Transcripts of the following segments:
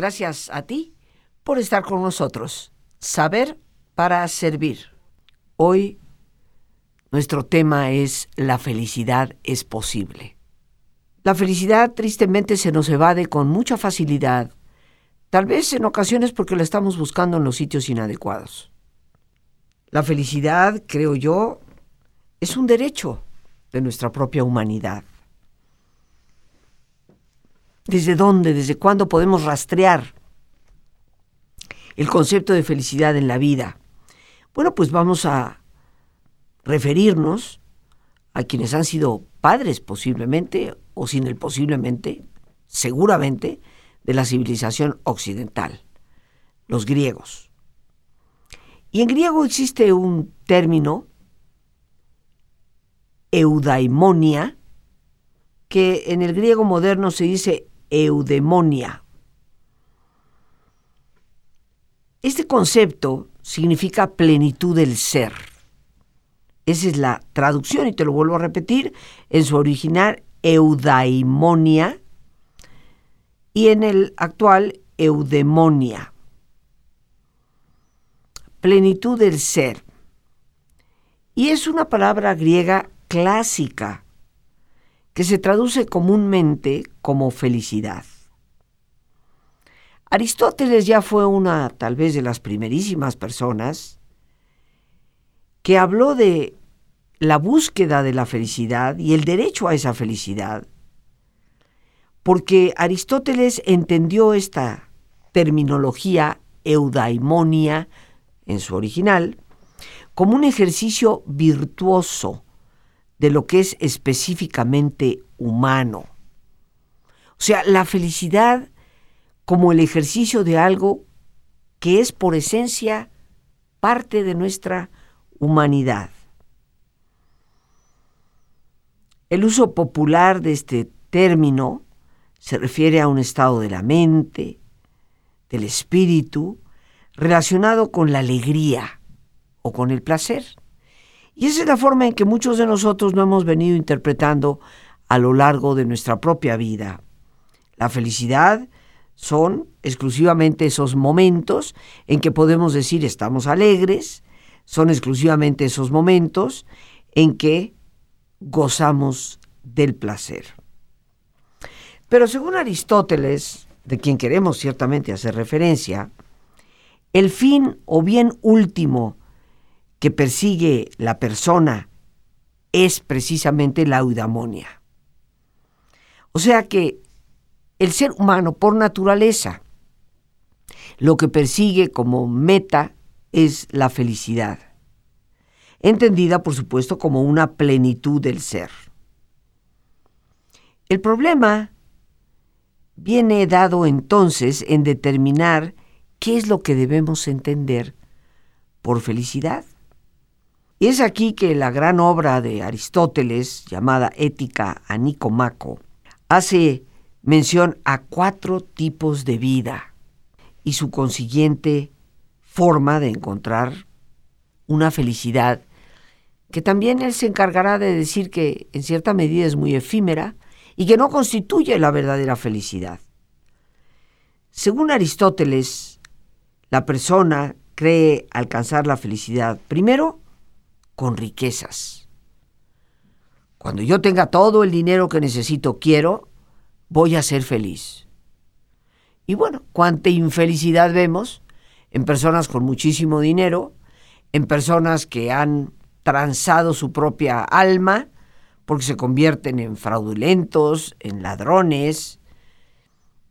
Gracias a ti por estar con nosotros. Saber para servir. Hoy nuestro tema es La felicidad es posible. La felicidad tristemente se nos evade con mucha facilidad, tal vez en ocasiones porque la estamos buscando en los sitios inadecuados. La felicidad, creo yo, es un derecho de nuestra propia humanidad. ¿Desde dónde, desde cuándo podemos rastrear el concepto de felicidad en la vida? Bueno, pues vamos a referirnos a quienes han sido padres posiblemente, o sin el posiblemente, seguramente, de la civilización occidental, los griegos. Y en griego existe un término, eudaimonia, que en el griego moderno se dice eudemonia. Este concepto significa plenitud del ser. Esa es la traducción y te lo vuelvo a repetir. En su original, eudaimonia y en el actual, eudemonia. Plenitud del ser. Y es una palabra griega clásica que se traduce comúnmente como felicidad. Aristóteles ya fue una tal vez de las primerísimas personas que habló de la búsqueda de la felicidad y el derecho a esa felicidad, porque Aristóteles entendió esta terminología eudaimonia en su original como un ejercicio virtuoso de lo que es específicamente humano. O sea, la felicidad como el ejercicio de algo que es por esencia parte de nuestra humanidad. El uso popular de este término se refiere a un estado de la mente, del espíritu, relacionado con la alegría o con el placer. Y esa es la forma en que muchos de nosotros no hemos venido interpretando a lo largo de nuestra propia vida. La felicidad son exclusivamente esos momentos en que podemos decir estamos alegres, son exclusivamente esos momentos en que gozamos del placer. Pero según Aristóteles, de quien queremos ciertamente hacer referencia, el fin o bien último que persigue la persona es precisamente la eudamonia. O sea que el ser humano por naturaleza lo que persigue como meta es la felicidad, entendida por supuesto como una plenitud del ser. El problema viene dado entonces en determinar qué es lo que debemos entender por felicidad. Y es aquí que la gran obra de Aristóteles, llamada Ética a Nicomaco, hace mención a cuatro tipos de vida y su consiguiente forma de encontrar una felicidad que también él se encargará de decir que en cierta medida es muy efímera y que no constituye la verdadera felicidad. Según Aristóteles, la persona cree alcanzar la felicidad primero con riquezas. Cuando yo tenga todo el dinero que necesito, quiero, voy a ser feliz. Y bueno, cuánta infelicidad vemos en personas con muchísimo dinero, en personas que han transado su propia alma porque se convierten en fraudulentos, en ladrones,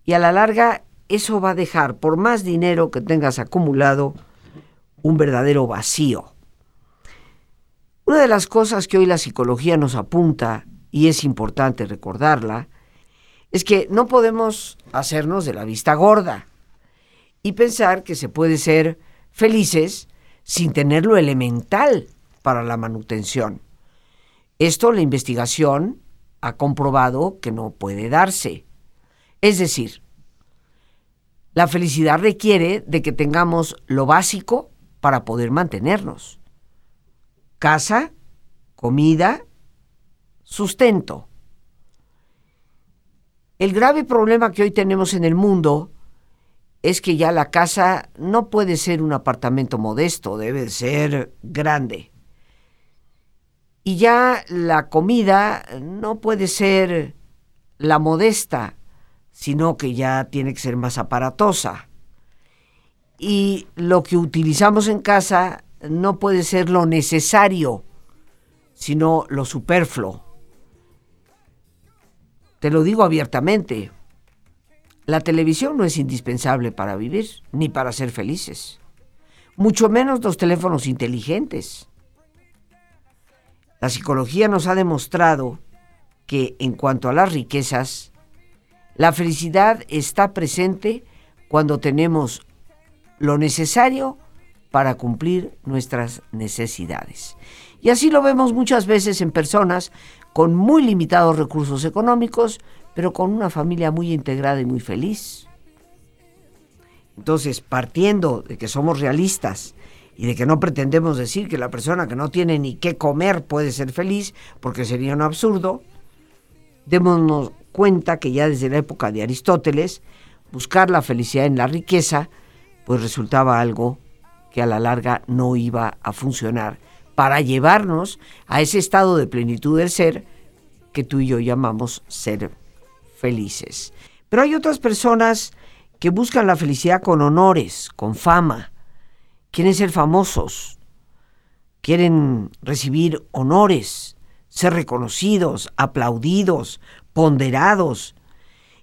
y a la larga eso va a dejar, por más dinero que tengas acumulado, un verdadero vacío. Una de las cosas que hoy la psicología nos apunta, y es importante recordarla, es que no podemos hacernos de la vista gorda y pensar que se puede ser felices sin tener lo elemental para la manutención. Esto la investigación ha comprobado que no puede darse. Es decir, la felicidad requiere de que tengamos lo básico para poder mantenernos casa, comida, sustento. El grave problema que hoy tenemos en el mundo es que ya la casa no puede ser un apartamento modesto, debe ser grande. Y ya la comida no puede ser la modesta, sino que ya tiene que ser más aparatosa. Y lo que utilizamos en casa no puede ser lo necesario, sino lo superfluo. Te lo digo abiertamente, la televisión no es indispensable para vivir, ni para ser felices, mucho menos los teléfonos inteligentes. La psicología nos ha demostrado que en cuanto a las riquezas, la felicidad está presente cuando tenemos lo necesario para cumplir nuestras necesidades. Y así lo vemos muchas veces en personas con muy limitados recursos económicos, pero con una familia muy integrada y muy feliz. Entonces, partiendo de que somos realistas y de que no pretendemos decir que la persona que no tiene ni qué comer puede ser feliz, porque sería un absurdo, démonos cuenta que ya desde la época de Aristóteles, buscar la felicidad en la riqueza, pues resultaba algo que a la larga no iba a funcionar para llevarnos a ese estado de plenitud del ser que tú y yo llamamos ser felices. Pero hay otras personas que buscan la felicidad con honores, con fama, quieren ser famosos, quieren recibir honores, ser reconocidos, aplaudidos, ponderados,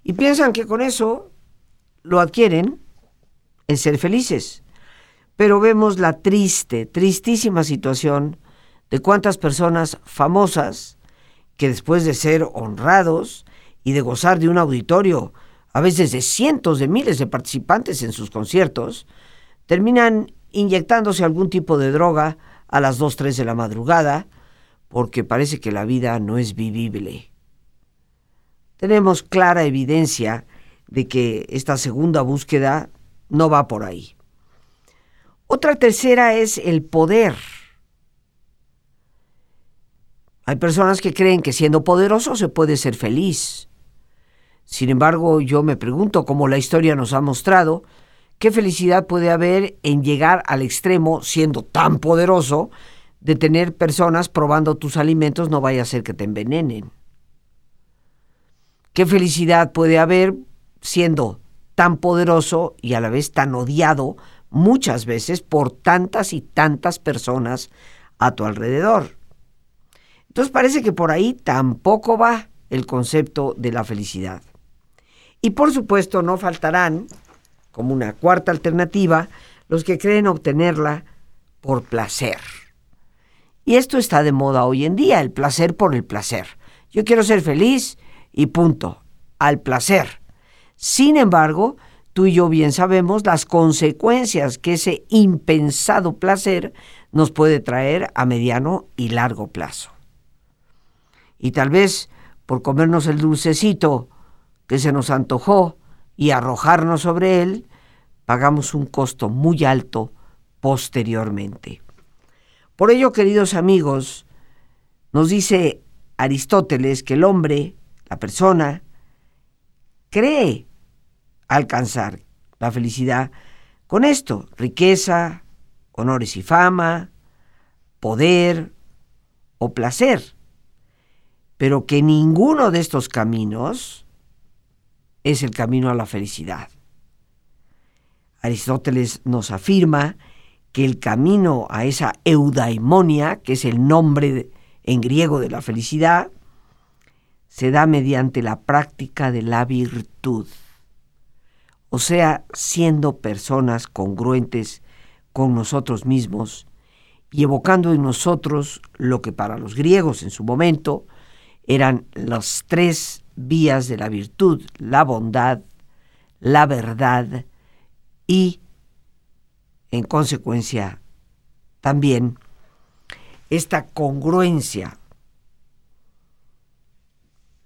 y piensan que con eso lo adquieren en ser felices. Pero vemos la triste, tristísima situación de cuántas personas famosas que después de ser honrados y de gozar de un auditorio, a veces de cientos de miles de participantes en sus conciertos, terminan inyectándose algún tipo de droga a las 2, 3 de la madrugada, porque parece que la vida no es vivible. Tenemos clara evidencia de que esta segunda búsqueda no va por ahí. Otra tercera es el poder. Hay personas que creen que siendo poderoso se puede ser feliz. Sin embargo, yo me pregunto, como la historia nos ha mostrado, ¿qué felicidad puede haber en llegar al extremo, siendo tan poderoso, de tener personas probando tus alimentos, no vaya a ser que te envenenen? ¿Qué felicidad puede haber siendo tan poderoso y a la vez tan odiado muchas veces por tantas y tantas personas a tu alrededor? Entonces parece que por ahí tampoco va el concepto de la felicidad. Y por supuesto no faltarán, como una cuarta alternativa, los que creen obtenerla por placer. Y esto está de moda hoy en día, el placer por el placer. Yo quiero ser feliz y punto, al placer. Sin embargo, tú y yo bien sabemos las consecuencias que ese impensado placer nos puede traer a mediano y largo plazo. Y tal vez por comernos el dulcecito que se nos antojó y arrojarnos sobre él, pagamos un costo muy alto posteriormente. Por ello, queridos amigos, nos dice Aristóteles que el hombre, la persona, cree alcanzar la felicidad con esto, riqueza, honores y fama, poder o placer, pero que ninguno de estos caminos es el camino a la felicidad. Aristóteles nos afirma que el camino a esa eudaimonia, que es el nombre en griego de la felicidad, se da mediante la práctica de la virtud, o sea, siendo personas congruentes con nosotros mismos y evocando en nosotros lo que para los griegos en su momento eran los tres vías de la virtud, la bondad, la verdad y, en consecuencia, también esta congruencia,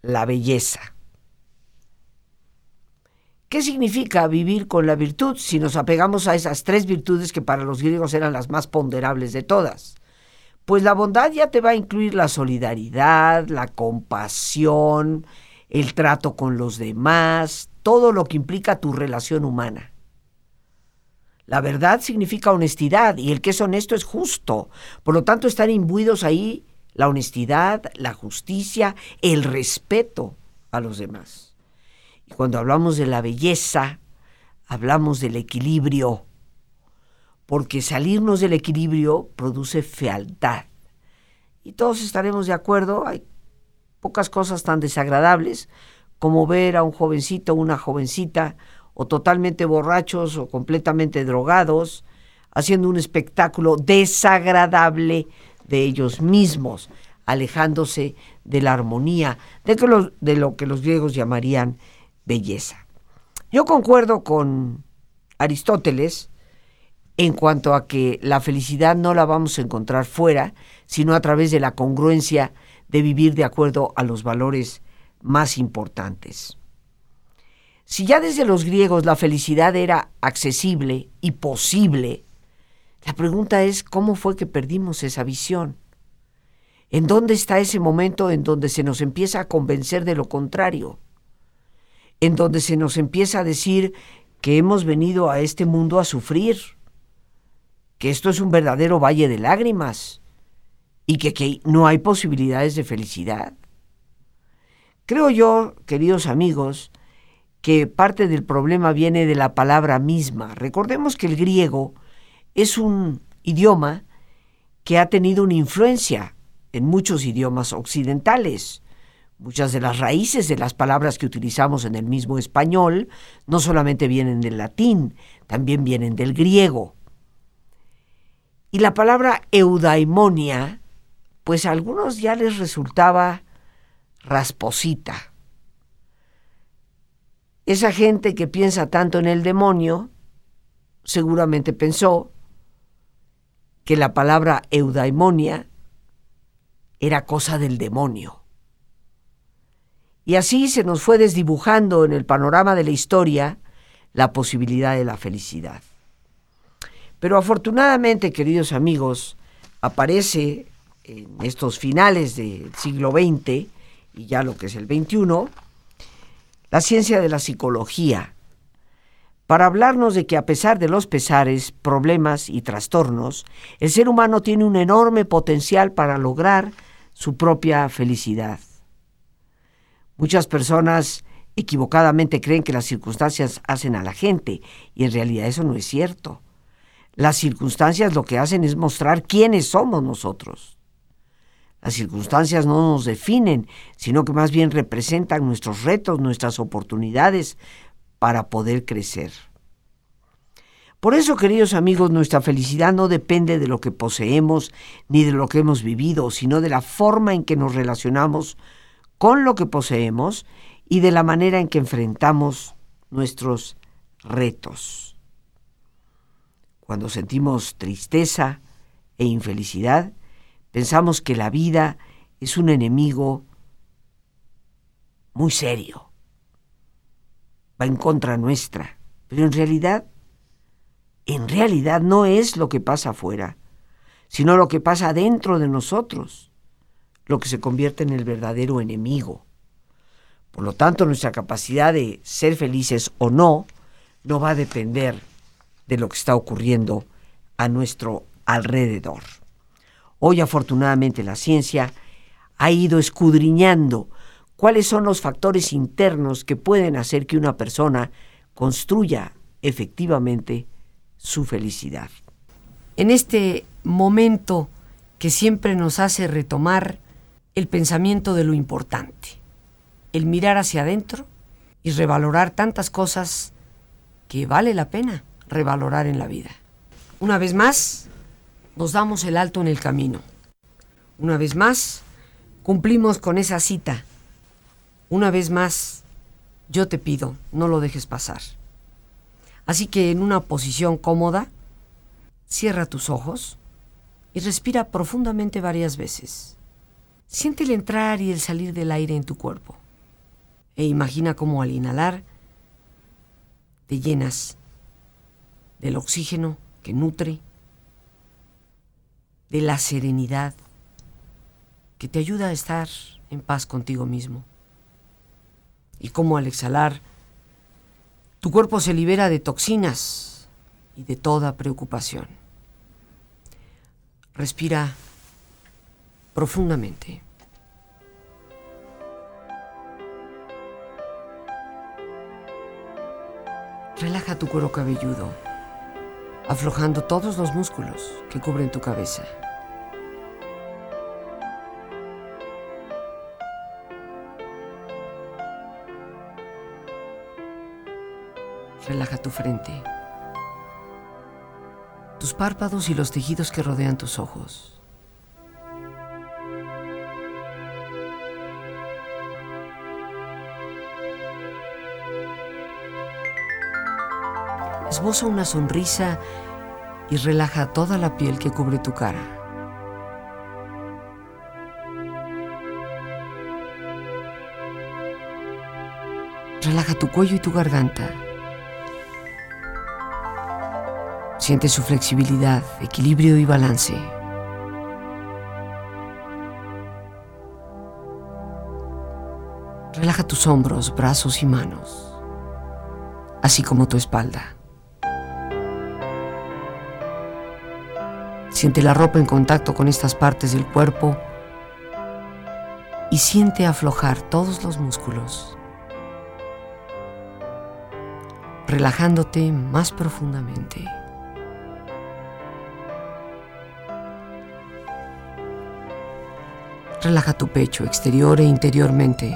la belleza. ¿Qué significa vivir con la virtud si nos apegamos a esas tres virtudes que para los griegos eran las más ponderables de todas? Pues la bondad ya te va a incluir la solidaridad, la compasión, el trato con los demás, todo lo que implica tu relación humana. La verdad significa honestidad y el que es honesto es justo. Por lo tanto, están imbuidos ahí la honestidad, la justicia, el respeto a los demás. Cuando hablamos de la belleza, hablamos del equilibrio, porque salirnos del equilibrio produce fealdad. Y todos estaremos de acuerdo, hay pocas cosas tan desagradables como ver a un jovencito o una jovencita o totalmente borrachos o completamente drogados, haciendo un espectáculo desagradable de ellos mismos, alejándose de la armonía, de, de lo que los griegos llamarían belleza. Yo concuerdo con Aristóteles en cuanto a que la felicidad no la vamos a encontrar fuera, sino a través de la congruencia de vivir de acuerdo a los valores más importantes. Si ya desde los griegos la felicidad era accesible y posible, la pregunta es cómo fue que perdimos esa visión. ¿En dónde está ese momento en donde se nos empieza a convencer de lo contrario? En donde se nos empieza a decir que hemos venido a este mundo a sufrir, que esto es un verdadero valle de lágrimas y que, que no hay posibilidades de felicidad. Creo yo, queridos amigos, que parte del problema viene de la palabra misma. Recordemos que el griego es un idioma que ha tenido una influencia en muchos idiomas occidentales. Muchas de las raíces de las palabras que utilizamos en el mismo español no solamente vienen del latín, también vienen del griego. Y la palabra eudaimonia, pues a algunos ya les resultaba rasposita. Esa gente que piensa tanto en el demonio, seguramente pensó que la palabra eudaimonia era cosa del demonio. Y así se nos fue desdibujando en el panorama de la historia la posibilidad de la felicidad. Pero afortunadamente, queridos amigos, aparece en estos finales del siglo XX y ya lo que es el XXI, la ciencia de la psicología, para hablarnos de que a pesar de los pesares, problemas y trastornos, el ser humano tiene un enorme potencial para lograr su propia felicidad. Muchas personas equivocadamente creen que las circunstancias hacen a la gente y en realidad eso no es cierto. Las circunstancias lo que hacen es mostrar quiénes somos nosotros. Las circunstancias no nos definen, sino que más bien representan nuestros retos, nuestras oportunidades para poder crecer. Por eso, queridos amigos, nuestra felicidad no depende de lo que poseemos ni de lo que hemos vivido, sino de la forma en que nos relacionamos con lo que poseemos y de la manera en que enfrentamos nuestros retos. Cuando sentimos tristeza e infelicidad, pensamos que la vida es un enemigo muy serio, va en contra nuestra, pero en realidad en realidad no es lo que pasa afuera, sino lo que pasa dentro de nosotros, lo que se convierte en el verdadero enemigo. Por lo tanto, nuestra capacidad de ser felices o no no va a depender de lo que está ocurriendo a nuestro alrededor. Hoy afortunadamente la ciencia ha ido escudriñando cuáles son los factores internos que pueden hacer que una persona construya efectivamente su felicidad. En este momento que siempre nos hace retomar el pensamiento de lo importante, el mirar hacia adentro y revalorar tantas cosas que vale la pena revalorar en la vida. Una vez más, nos damos el alto en el camino. Una vez más, cumplimos con esa cita. Una vez más, yo te pido, no lo dejes pasar. Así que en una posición cómoda, cierra tus ojos y respira profundamente varias veces. Siente el entrar y el salir del aire en tu cuerpo. E imagina cómo al inhalar te llenas del oxígeno que nutre, de la serenidad que te ayuda a estar en paz contigo mismo. Y cómo al exhalar tu cuerpo se libera de toxinas y de toda preocupación. Respira profundamente. Relaja tu cuero cabelludo, aflojando todos los músculos que cubren tu cabeza. Relaja tu frente, tus párpados y los tejidos que rodean tus ojos. Esboza una sonrisa y relaja toda la piel que cubre tu cara. Relaja tu cuello y tu garganta. Siente su flexibilidad, equilibrio y balance. Relaja tus hombros, brazos y manos, así como tu espalda. Siente la ropa en contacto con estas partes del cuerpo y siente aflojar todos los músculos, relajándote más profundamente. Relaja tu pecho exterior e interiormente.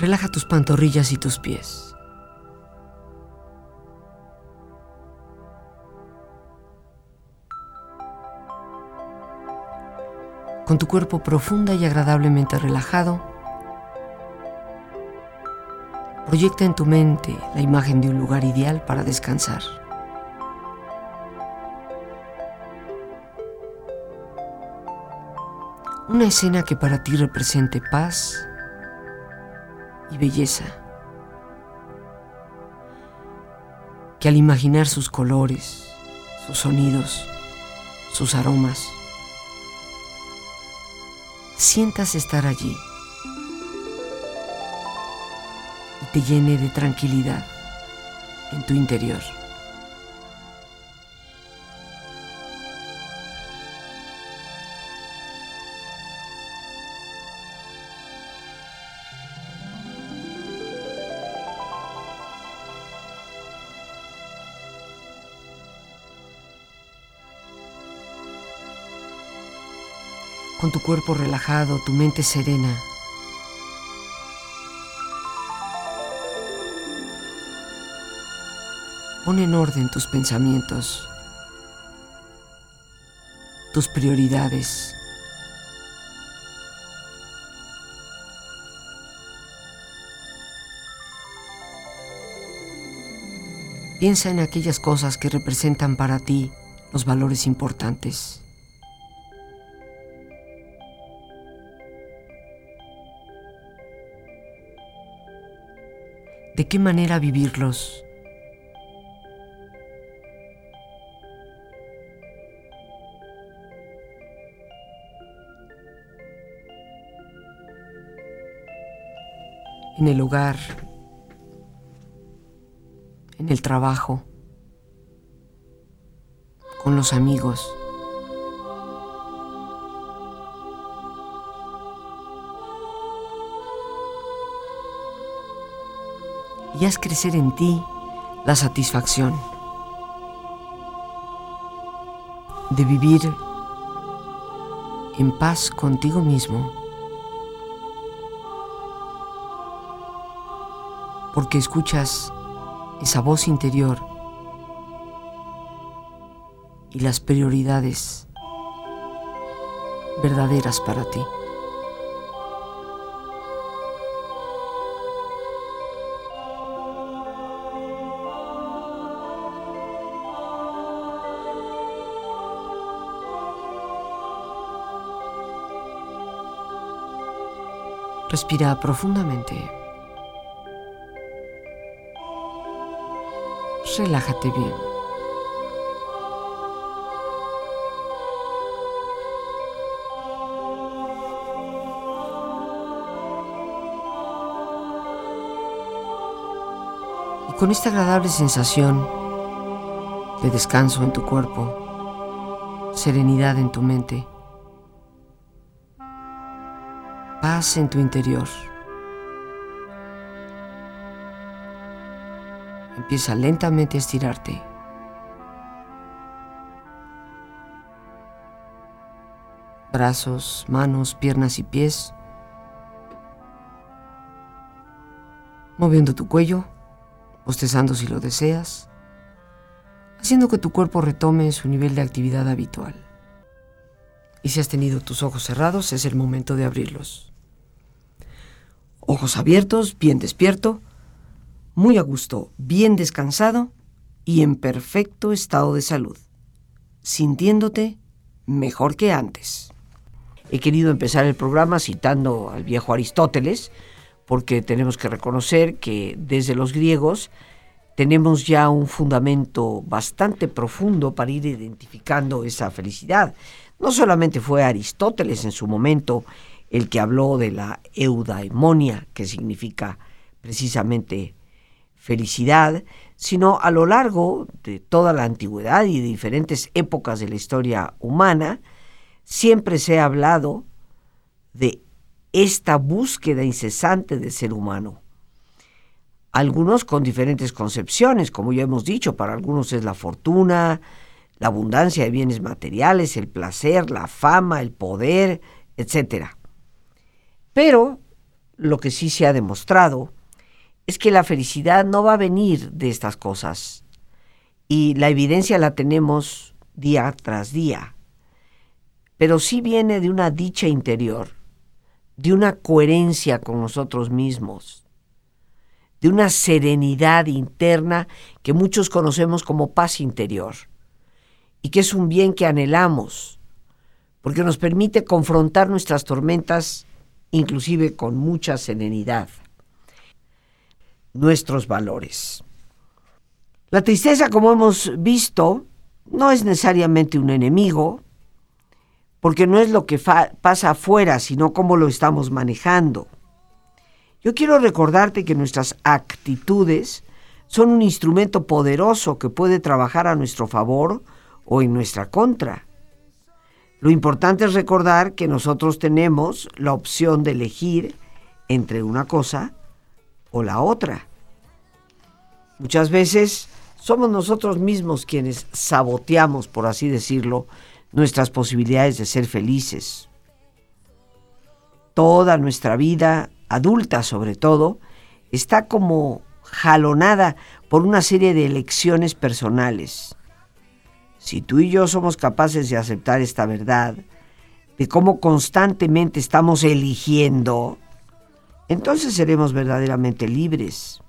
Relaja tus pantorrillas y tus pies. Con tu cuerpo profunda y agradablemente relajado, proyecta en tu mente la imagen de un lugar ideal para descansar. Una escena que para ti represente paz, y belleza, que al imaginar sus colores, sus sonidos, sus aromas, sientas estar allí y te llene de tranquilidad en tu interior. Con tu cuerpo relajado, tu mente serena. Pon en orden tus pensamientos, tus prioridades. Piensa en aquellas cosas que representan para ti los valores importantes. De qué manera vivirlos. En el hogar, en el trabajo, con los amigos. Y haz crecer en ti la satisfacción de vivir en paz contigo mismo, porque escuchas esa voz interior y las prioridades verdaderas para ti. Respira profundamente. Relájate bien. Y con esta agradable sensación de descanso en tu cuerpo, serenidad en tu mente, en tu interior. Empieza lentamente a estirarte. Brazos, manos, piernas y pies. Moviendo tu cuello, bostezando si lo deseas, haciendo que tu cuerpo retome su nivel de actividad habitual. Y si has tenido tus ojos cerrados, es el momento de abrirlos. Ojos abiertos, bien despierto, muy a gusto, bien descansado y en perfecto estado de salud, sintiéndote mejor que antes. He querido empezar el programa citando al viejo Aristóteles, porque tenemos que reconocer que desde los griegos tenemos ya un fundamento bastante profundo para ir identificando esa felicidad. No solamente fue Aristóteles en su momento el que habló de la eudaimonia, que significa precisamente felicidad, sino a lo largo de toda la antigüedad y de diferentes épocas de la historia humana, siempre se ha hablado de esta búsqueda incesante del ser humano. Algunos con diferentes concepciones, como ya hemos dicho, para algunos es la fortuna, la abundancia de bienes materiales, el placer, la fama, el poder, etc. Pero lo que sí se ha demostrado es que la felicidad no va a venir de estas cosas. Y la evidencia la tenemos día tras día. Pero sí viene de una dicha interior, de una coherencia con nosotros mismos, de una serenidad interna que muchos conocemos como paz interior y que es un bien que anhelamos, porque nos permite confrontar nuestras tormentas inclusive con mucha serenidad. Nuestros valores. La tristeza, como hemos visto, no es necesariamente un enemigo, porque no es lo que pasa afuera, sino cómo lo estamos manejando. Yo quiero recordarte que nuestras actitudes son un instrumento poderoso que puede trabajar a nuestro favor o en nuestra contra. Lo importante es recordar que nosotros tenemos la opción de elegir entre una cosa o la otra. Muchas veces somos nosotros mismos quienes saboteamos, por así decirlo, nuestras posibilidades de ser felices. Toda nuestra vida, adulta sobre todo, está como jalonada por una serie de elecciones personales. Si tú y yo somos capaces de aceptar esta verdad, de cómo constantemente estamos eligiendo, entonces seremos verdaderamente libres.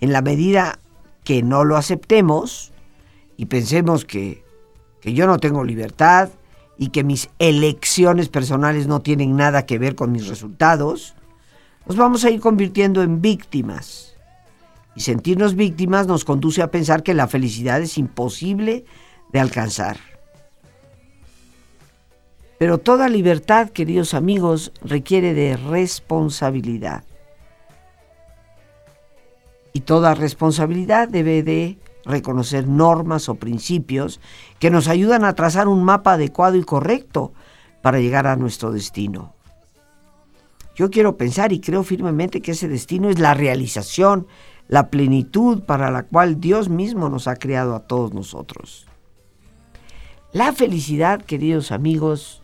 En la medida que no lo aceptemos y pensemos que, que yo no tengo libertad y que mis elecciones personales no tienen nada que ver con mis resultados, nos vamos a ir convirtiendo en víctimas. Y sentirnos víctimas nos conduce a pensar que la felicidad es imposible de alcanzar. Pero toda libertad, queridos amigos, requiere de responsabilidad. Y toda responsabilidad debe de reconocer normas o principios que nos ayudan a trazar un mapa adecuado y correcto para llegar a nuestro destino. Yo quiero pensar y creo firmemente que ese destino es la realización, la plenitud para la cual Dios mismo nos ha creado a todos nosotros. La felicidad, queridos amigos,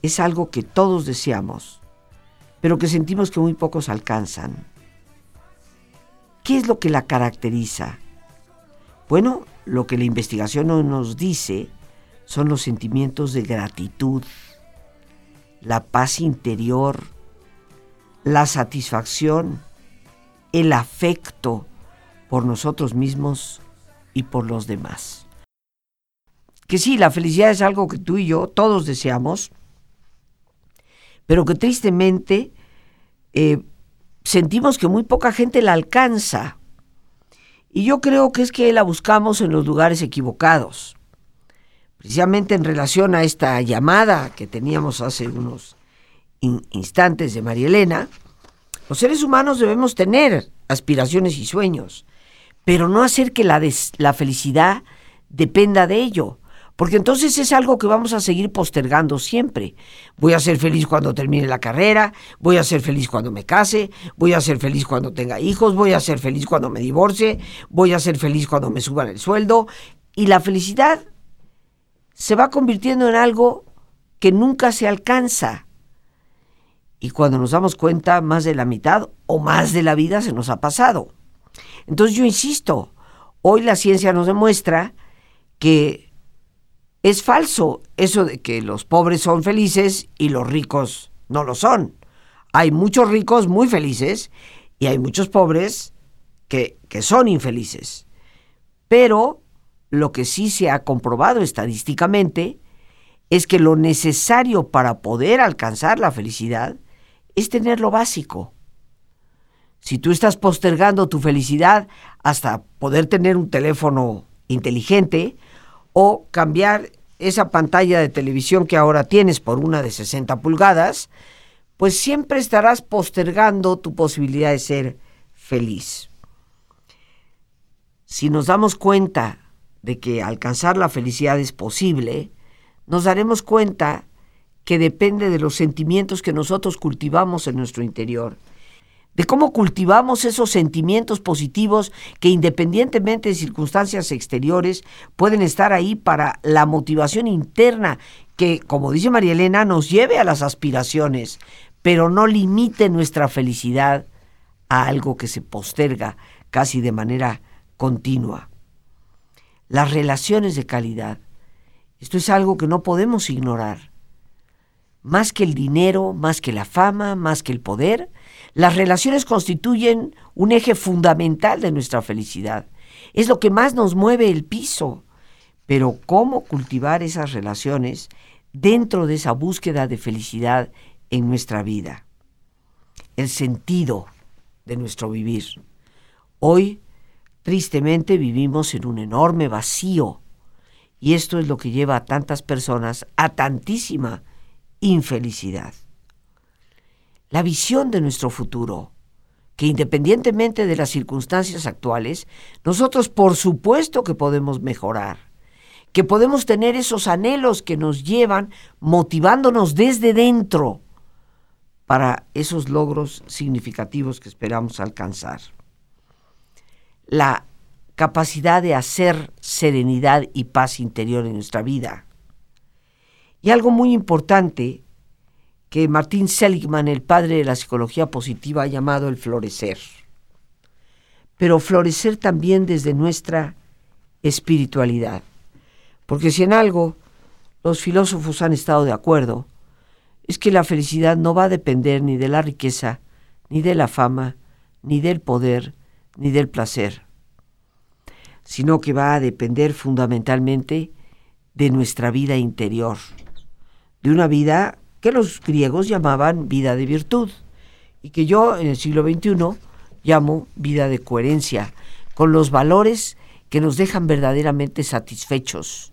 es algo que todos deseamos, pero que sentimos que muy pocos alcanzan. ¿Qué es lo que la caracteriza? Bueno, lo que la investigación nos dice son los sentimientos de gratitud, la paz interior, la satisfacción, el afecto por nosotros mismos y por los demás. Que sí, la felicidad es algo que tú y yo todos deseamos, pero que tristemente eh, sentimos que muy poca gente la alcanza. Y yo creo que es que la buscamos en los lugares equivocados. Precisamente en relación a esta llamada que teníamos hace unos instantes de María Elena, los seres humanos debemos tener aspiraciones y sueños, pero no hacer que la, la felicidad dependa de ello, porque entonces es algo que vamos a seguir postergando siempre. Voy a ser feliz cuando termine la carrera, voy a ser feliz cuando me case, voy a ser feliz cuando tenga hijos, voy a ser feliz cuando me divorcie, voy a ser feliz cuando me suban el sueldo, y la felicidad se va convirtiendo en algo que nunca se alcanza. Y cuando nos damos cuenta, más de la mitad o más de la vida se nos ha pasado. Entonces yo insisto, hoy la ciencia nos demuestra que es falso eso de que los pobres son felices y los ricos no lo son. Hay muchos ricos muy felices y hay muchos pobres que, que son infelices. Pero lo que sí se ha comprobado estadísticamente es que lo necesario para poder alcanzar la felicidad es tener lo básico. Si tú estás postergando tu felicidad hasta poder tener un teléfono inteligente o cambiar esa pantalla de televisión que ahora tienes por una de 60 pulgadas, pues siempre estarás postergando tu posibilidad de ser feliz. Si nos damos cuenta de que alcanzar la felicidad es posible, nos daremos cuenta que depende de los sentimientos que nosotros cultivamos en nuestro interior, de cómo cultivamos esos sentimientos positivos que independientemente de circunstancias exteriores pueden estar ahí para la motivación interna que, como dice María Elena, nos lleve a las aspiraciones, pero no limite nuestra felicidad a algo que se posterga casi de manera continua. Las relaciones de calidad. Esto es algo que no podemos ignorar más que el dinero, más que la fama, más que el poder, las relaciones constituyen un eje fundamental de nuestra felicidad. Es lo que más nos mueve el piso. Pero ¿cómo cultivar esas relaciones dentro de esa búsqueda de felicidad en nuestra vida? El sentido de nuestro vivir. Hoy, tristemente, vivimos en un enorme vacío. Y esto es lo que lleva a tantas personas a tantísima infelicidad. La visión de nuestro futuro, que independientemente de las circunstancias actuales, nosotros por supuesto que podemos mejorar, que podemos tener esos anhelos que nos llevan motivándonos desde dentro para esos logros significativos que esperamos alcanzar. La capacidad de hacer serenidad y paz interior en nuestra vida y algo muy importante que Martín Seligman, el padre de la psicología positiva, ha llamado el florecer. Pero florecer también desde nuestra espiritualidad. Porque si en algo los filósofos han estado de acuerdo, es que la felicidad no va a depender ni de la riqueza, ni de la fama, ni del poder, ni del placer, sino que va a depender fundamentalmente de nuestra vida interior de una vida que los griegos llamaban vida de virtud y que yo en el siglo XXI llamo vida de coherencia, con los valores que nos dejan verdaderamente satisfechos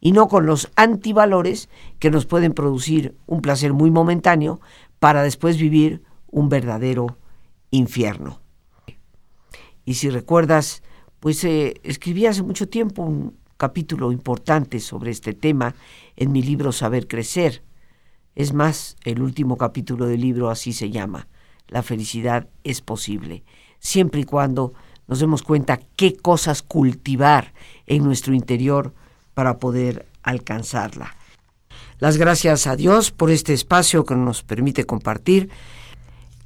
y no con los antivalores que nos pueden producir un placer muy momentáneo para después vivir un verdadero infierno. Y si recuerdas, pues eh, escribí hace mucho tiempo un capítulo importante sobre este tema en mi libro Saber Crecer. Es más, el último capítulo del libro así se llama. La felicidad es posible, siempre y cuando nos demos cuenta qué cosas cultivar en nuestro interior para poder alcanzarla. Las gracias a Dios por este espacio que nos permite compartir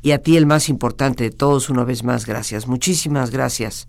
Y a ti el más importante de todos, una vez más, gracias. Muchísimas gracias